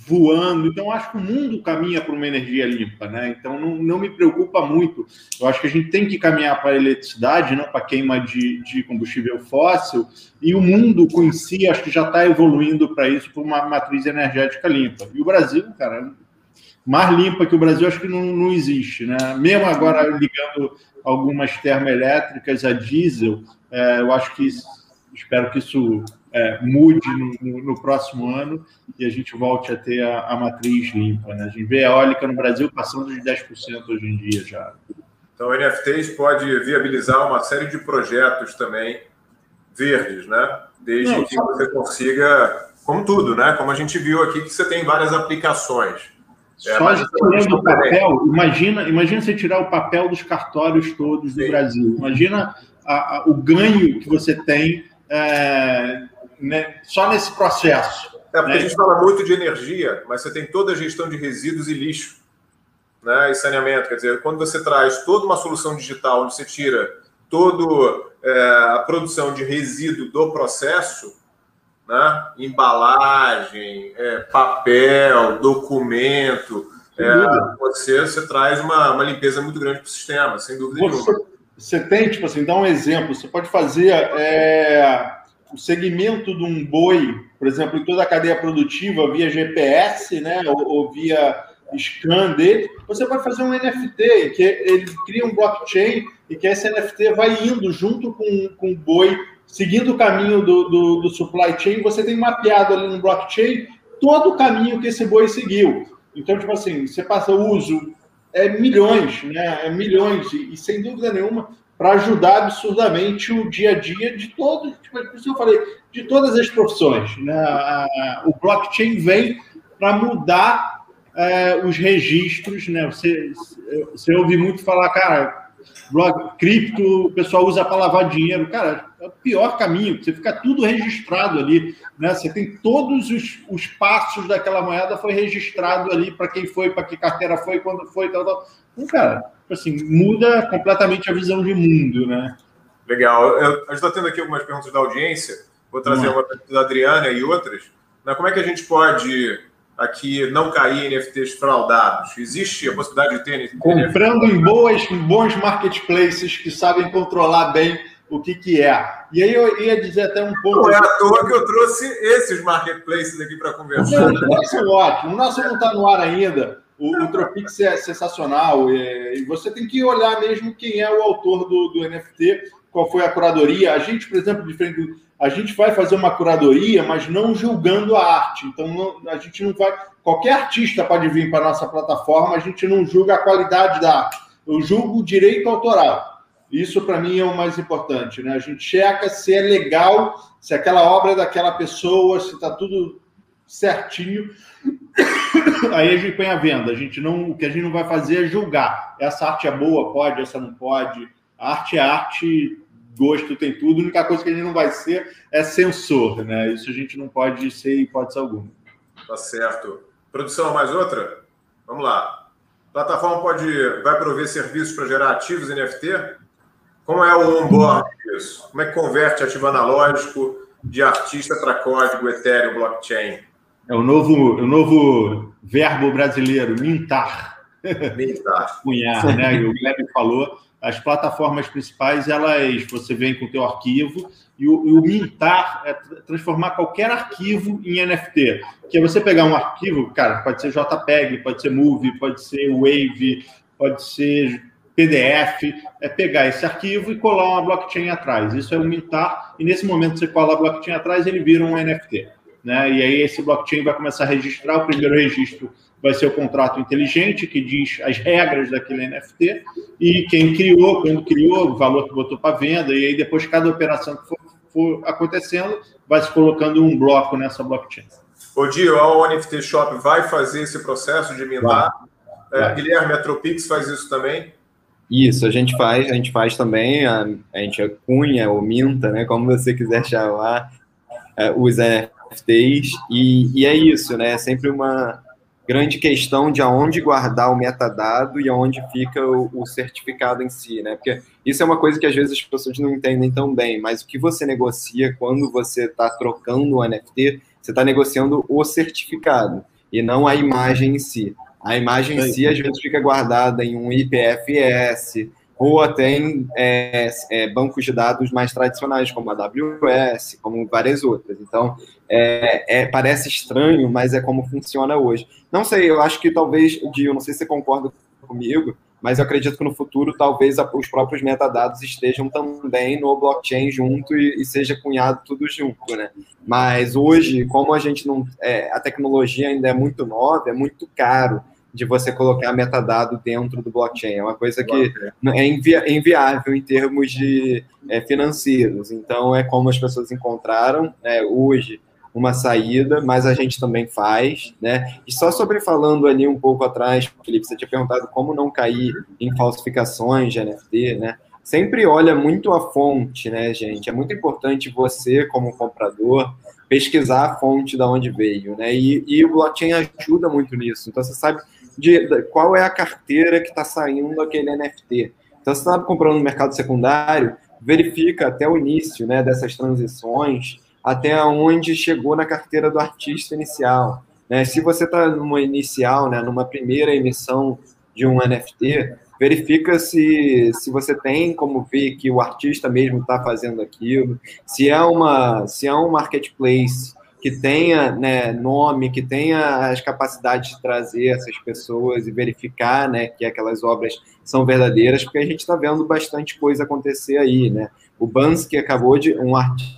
voando. Então, acho que o mundo caminha para uma energia limpa, né? Então, não, não me preocupa muito. Eu acho que a gente tem que caminhar para a eletricidade, não para queima de, de combustível fóssil. E o mundo com si, acho que já está evoluindo para isso, para uma matriz energética limpa. E o Brasil, cara, mais limpa que o Brasil, acho que não, não existe, né? Mesmo agora ligando algumas termoelétricas a diesel, é, eu acho que espero que isso é, mude no, no, próximo ano e a gente volte a ter a, a matriz limpa. Né? A gente vê a eólica no Brasil passando de 10% hoje em dia já. Então, NFTs pode viabilizar uma série de projetos também verdes, né? Desde Não, que só... você consiga, como tudo, né? Como a gente viu aqui, que você tem várias aplicações. É, Só tirando o papel, imagina, imagina você tirar o papel dos cartórios todos do Sim. Brasil. Imagina a, a, o ganho que você tem é, né, só nesse processo. É, porque né? a gente fala muito de energia, mas você tem toda a gestão de resíduos e lixo né, e saneamento. Quer dizer, quando você traz toda uma solução digital onde você tira toda é, a produção de resíduo do processo, né, embalagem, é, papel, documento, é, você, você traz uma, uma limpeza muito grande para o sistema, sem dúvida você, nenhuma. Você tem, tipo assim, dá um exemplo, você pode fazer é, o segmento de um boi, por exemplo, em toda a cadeia produtiva, via GPS, né, ou, ou via scan dele, você pode fazer um NFT, que ele cria um blockchain e que esse NFT vai indo junto com, com o boi, seguindo o caminho do, do, do supply chain, você tem mapeado ali no blockchain todo o caminho que esse boi seguiu. Então, tipo assim, você passa o uso é milhões, né? É milhões, e, e sem dúvida nenhuma, para ajudar absurdamente o dia a dia de todos, tipo, eu falei, de todas as profissões. Né? o blockchain vem para mudar é, os registros, né? Você, você ouve muito falar, cara, cripto, o pessoal usa para lavar dinheiro. Cara, é o pior caminho, você fica tudo registrado ali, né? Você tem todos os, os passos daquela moeda foi registrado ali para quem foi, para que carteira foi, quando foi, tal, tal. Então, cara, Tipo assim, muda completamente a visão de mundo, né? Legal. Eu, a gente está tendo aqui algumas perguntas da audiência. Vou trazer uma da Adriana e outras. Né, como é que a gente pode aqui não cair em NFTs fraudados? Existe a possibilidade de ter NFTs? Comprando em, boas, em bons marketplaces que sabem controlar bem o que, que é. E aí eu ia dizer até um pouco. Não é à toa que eu trouxe esses marketplaces aqui para conversar. O nosso é ótimo. O nosso não está no ar ainda. O, o Tropix é sensacional é, e você tem que olhar mesmo quem é o autor do, do NFT, qual foi a curadoria. A gente, por exemplo, diferente a gente vai fazer uma curadoria, mas não julgando a arte. Então, não, a gente não vai. Qualquer artista pode vir para a nossa plataforma, a gente não julga a qualidade da arte. Eu julgo o direito autoral. Isso, para mim, é o mais importante. Né? A gente checa se é legal, se aquela obra é daquela pessoa, se está tudo certinho. Aí a gente põe a venda. A gente não, o que a gente não vai fazer é julgar. Essa arte é boa, pode, essa não pode. A arte é arte, gosto tem tudo. A única coisa que a gente não vai ser é censor, né? Isso a gente não pode ser em hipótese alguma. Tá certo. Produção, mais outra? Vamos lá. plataforma pode, vai prover serviços para gerar ativos NFT? Como é o onboard disso? Como é que converte ativo analógico de artista para código Ethereum blockchain? É o novo, o novo verbo brasileiro, mintar. Mintar. Cunhar, né? E o Guilherme falou, as plataformas principais, elas, você vem com o teu arquivo, e o, e o, mintar é transformar qualquer arquivo em NFT. Que é você pegar um arquivo, cara, pode ser JPEG, pode ser Movie, pode ser Wave, pode ser PDF, é pegar esse arquivo e colar uma blockchain atrás. Isso é o mintar, e nesse momento você cola a blockchain atrás, ele vira um NFT né? E aí esse blockchain vai começar a registrar. O primeiro registro vai ser o contrato inteligente, que diz as regras daquele NFT, e quem criou, quando criou, o valor que botou para venda, e aí depois cada operação que for, for, acontecendo, vai se colocando um bloco nessa blockchain. O Dio, a NFT Shop vai fazer esse processo de mintar. É, Guilherme, a Tropix faz isso também? Isso, a gente faz, a gente faz também, a, a gente cunha ou minta, né, como você quiser chamar, é, os NFTs, e, e é isso, né? É sempre uma grande questão de aonde guardar o metadado e aonde fica o, o, certificado em si, né? Porque isso é uma coisa que às vezes as pessoas não entendem tão bem, mas o que você negocia quando você está trocando o NFT, você está negociando o certificado e não a imagem em si. A imagem em si às vezes fica guardada em um IPFS, ou até em é, é, bancos de dados mais tradicionais, como a AWS, como várias outras. Então, é, é, parece estranho, mas é como funciona hoje. Não sei, eu acho que talvez, Dio, não sei se você concorda comigo, mas eu acredito que no futuro talvez os próprios metadados estejam também no blockchain junto e, e seja cunhado tudo junto, né? Mas hoje, como a gente não, é, a tecnologia ainda é muito nova, é muito caro de você colocar metadado dentro do blockchain. É uma coisa que é invi inviável em termos de é, financeiros. Então, é como as pessoas encontraram é, hoje uma saída, mas a gente também faz, né? E só sobre falando ali um pouco atrás, Felipe, você tinha perguntado como não cair em falsificações de NFT, né? Sempre olha muito a fonte, né, gente? É muito importante você, como comprador, pesquisar a fonte da onde veio, né? E, e o blockchain ajuda muito nisso. Então, você sabe de, de qual é a carteira que está saindo aquele NFT. Então, você está comprando no mercado secundário, verifica até o início né, dessas transições, até onde chegou na carteira do artista inicial. Né? Se você está numa inicial, né, numa primeira emissão de um NFT, verifica se, se você tem como ver que o artista mesmo está fazendo aquilo, se é uma se é um marketplace que tenha né, nome, que tenha as capacidades de trazer essas pessoas e verificar né, que aquelas obras são verdadeiras, porque a gente está vendo bastante coisa acontecer aí, né? O Bansky acabou de, um,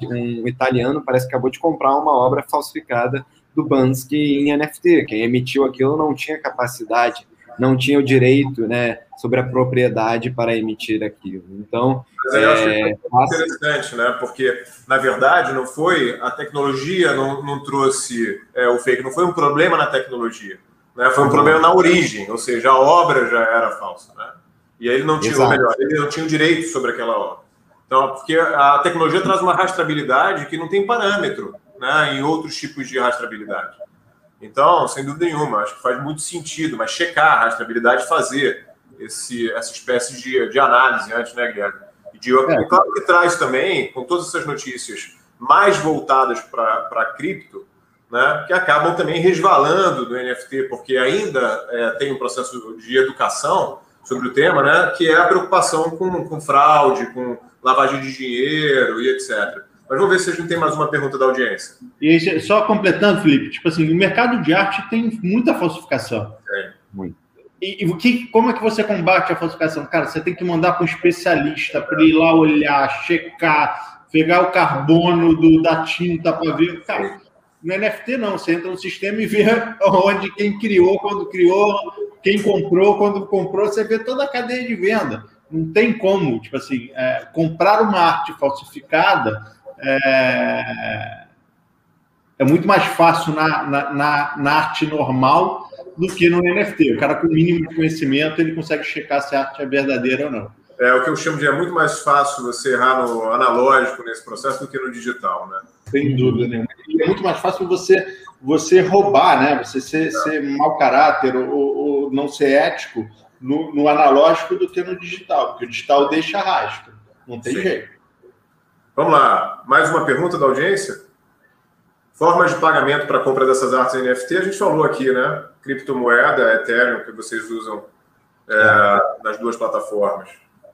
um italiano parece que acabou de comprar uma obra falsificada do Bansky em NFT. Quem emitiu aquilo não tinha capacidade não tinha o direito né, sobre a propriedade para emitir aquilo. Então, Mas eu é, acho é interessante, né? Porque, na verdade, não foi a tecnologia não, não trouxe é, o fake, não foi um problema na tecnologia, né? Foi um problema na origem, ou seja, a obra já era falsa, né? E aí ele não tinha, melhor, ele não tinha o direito sobre aquela obra. Então, porque a tecnologia traz uma rastreabilidade que não tem parâmetro, né? Em outros tipos de rastreabilidade. Então, sem dúvida nenhuma, acho que faz muito sentido, mas checar a rastreabilidade, fazer esse, essa espécie de, de análise antes, né, Guilherme? E de, é. claro que traz também, com todas essas notícias mais voltadas para cripto, né, que acabam também resvalando do NFT, porque ainda é, tem um processo de educação sobre o tema, né, que é a preocupação com, com fraude, com lavagem de dinheiro e etc. Mas vamos ver se a gente tem mais uma pergunta da audiência. E só completando, Felipe, tipo assim, o mercado de arte tem muita falsificação. É. Muito. E, e que, como é que você combate a falsificação? Cara, você tem que mandar para um especialista para ir lá olhar, checar, pegar o carbono do, da tinta para ver. Cara, no NFT não, você entra no sistema e vê onde quem criou, quando criou, quem comprou, quando comprou, você vê toda a cadeia de venda. Não tem como, tipo assim, é, comprar uma arte falsificada é, é muito mais fácil na, na, na, na, arte normal do que no NFT. O cara com o mínimo de conhecimento, ele consegue checar se a arte é verdadeira ou não. É o que eu chamo de é muito mais fácil você errar no analógico nesse processo do que no digital, né? Sem dúvida nenhuma. E é muito mais fácil você você roubar, né? Você ser, ser mau caráter ou, ou, não ser ético no, no, analógico do que no digital, porque o digital deixa rastro. Não tem Sim. jeito. Vamos lá, mais uma pergunta da audiência? Formas de pagamento para compra dessas artes NFT, a gente falou aqui, né? Criptomoeda, Ethereum, que vocês usam é, nas duas plataformas.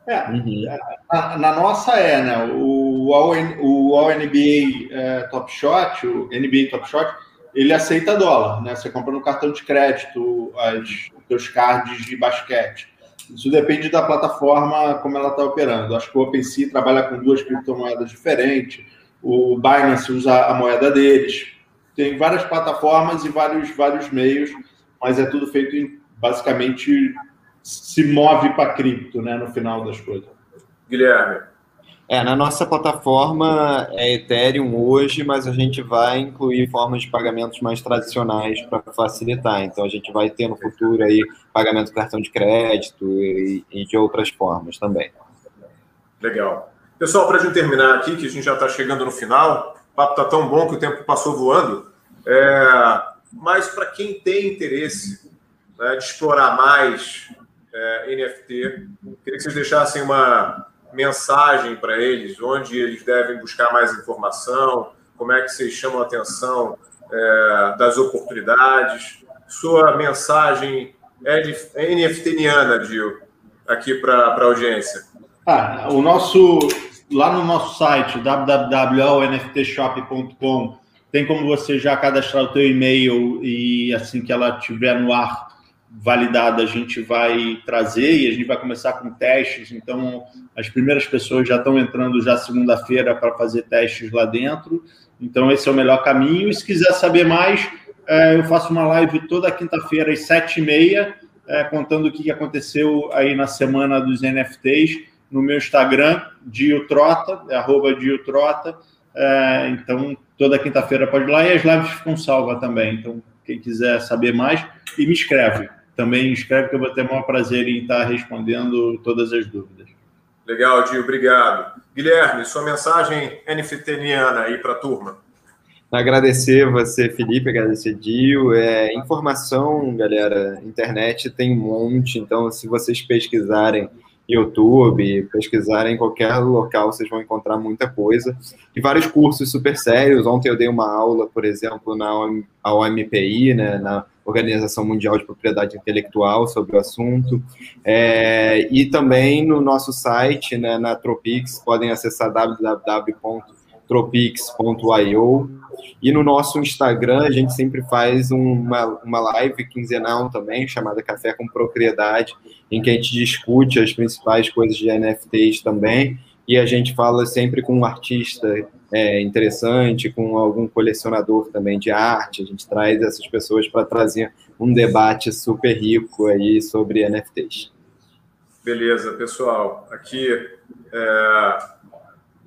É, uhum. na, na, nossa é, né? O, o, o NBA é, Top Shot, o NBA Top Shot, ele aceita dólar, né? Você compra no cartão de crédito as, os seus cards de basquete. Isso depende da plataforma como ela está operando. Acho que o OpenSea trabalha com duas criptomoedas diferentes, o Binance usa a moeda deles. Tem várias plataformas e vários, vários meios, mas é tudo feito em, basicamente se move para cripto, né, no final das coisas. Guilherme, é, na nossa plataforma é Ethereum hoje, mas a gente vai incluir formas de pagamentos mais tradicionais para facilitar. Então a gente vai ter no futuro aí pagamento com cartão de crédito e, e de outras formas também. Legal. Pessoal, para a gente terminar aqui, que a gente já está chegando no final, O papo está tão bom que o tempo passou voando. É, mas para quem tem interesse né, de explorar mais é, NFT, queria que vocês deixassem uma mensagem para eles, onde eles devem buscar mais informação, como é que vocês chamam a atenção é, das oportunidades. Sua mensagem é, é NFTiana, Dio, aqui para a audiência. Ah, o nosso, lá no nosso site, www.nftshop.com, tem como você já cadastrar o teu e-mail e assim que ela estiver no ar validada, a gente vai trazer e a gente vai começar com testes. Então, as primeiras pessoas já estão entrando já segunda-feira para fazer testes lá dentro. Então, esse é o melhor caminho. E se quiser saber mais, é, eu faço uma live toda quinta-feira às sete e meia, é, contando o que aconteceu aí na semana dos NFTs no meu Instagram, Diotrota, é arroba Diotrota. É, então, toda quinta-feira pode ir lá e as lives ficam salvas também. Então, quem quiser saber mais, e me escreve. Também escreve que eu vou ter o maior prazer em estar respondendo todas as dúvidas. Legal, Dio, obrigado. Guilherme, sua mensagem NFTiana aí para a turma. Agradecer você, Felipe, agradecer Dio. É, informação, galera, internet tem um monte, então se vocês pesquisarem YouTube, pesquisarem em qualquer local, vocês vão encontrar muita coisa. E vários cursos super sérios. Ontem eu dei uma aula, por exemplo, na OMPI, né, na Organização Mundial de Propriedade Intelectual, sobre o assunto. É, e também no nosso site, né, na Tropix, podem acessar www.tropix.io. E no nosso Instagram, a gente sempre faz uma, uma live quinzenal também, chamada Café com Propriedade, em que a gente discute as principais coisas de NFTs também, e a gente fala sempre com um artista é, interessante, com algum colecionador também de arte, a gente traz essas pessoas para trazer um debate super rico aí sobre NFTs. Beleza, pessoal. Aqui é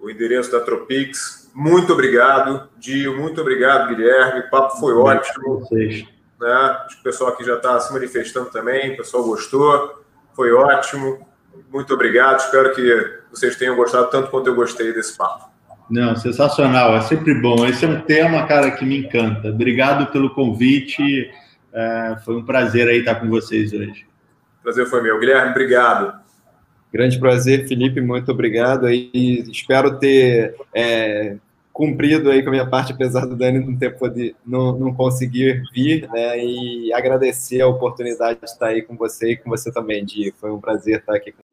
o endereço da Tropix. Muito obrigado, Dio. Muito obrigado, Guilherme. O papo foi ótimo. Vocês. Né? Acho que o pessoal aqui já está se manifestando também. O pessoal gostou. Foi ótimo. Muito obrigado. Espero que vocês tenham gostado tanto quanto eu gostei desse papo. Não, sensacional. É sempre bom. Esse é um tema, cara, que me encanta. Obrigado pelo convite. É, foi um prazer aí estar com vocês hoje. Prazer foi meu. Guilherme, obrigado. Grande prazer, Felipe. Muito obrigado. E espero ter é, cumprido aí com a minha parte, apesar do Dani não ter podido, não, não conseguir vir, né? E agradecer a oportunidade de estar aí com você e com você também, Di. Foi um prazer estar aqui com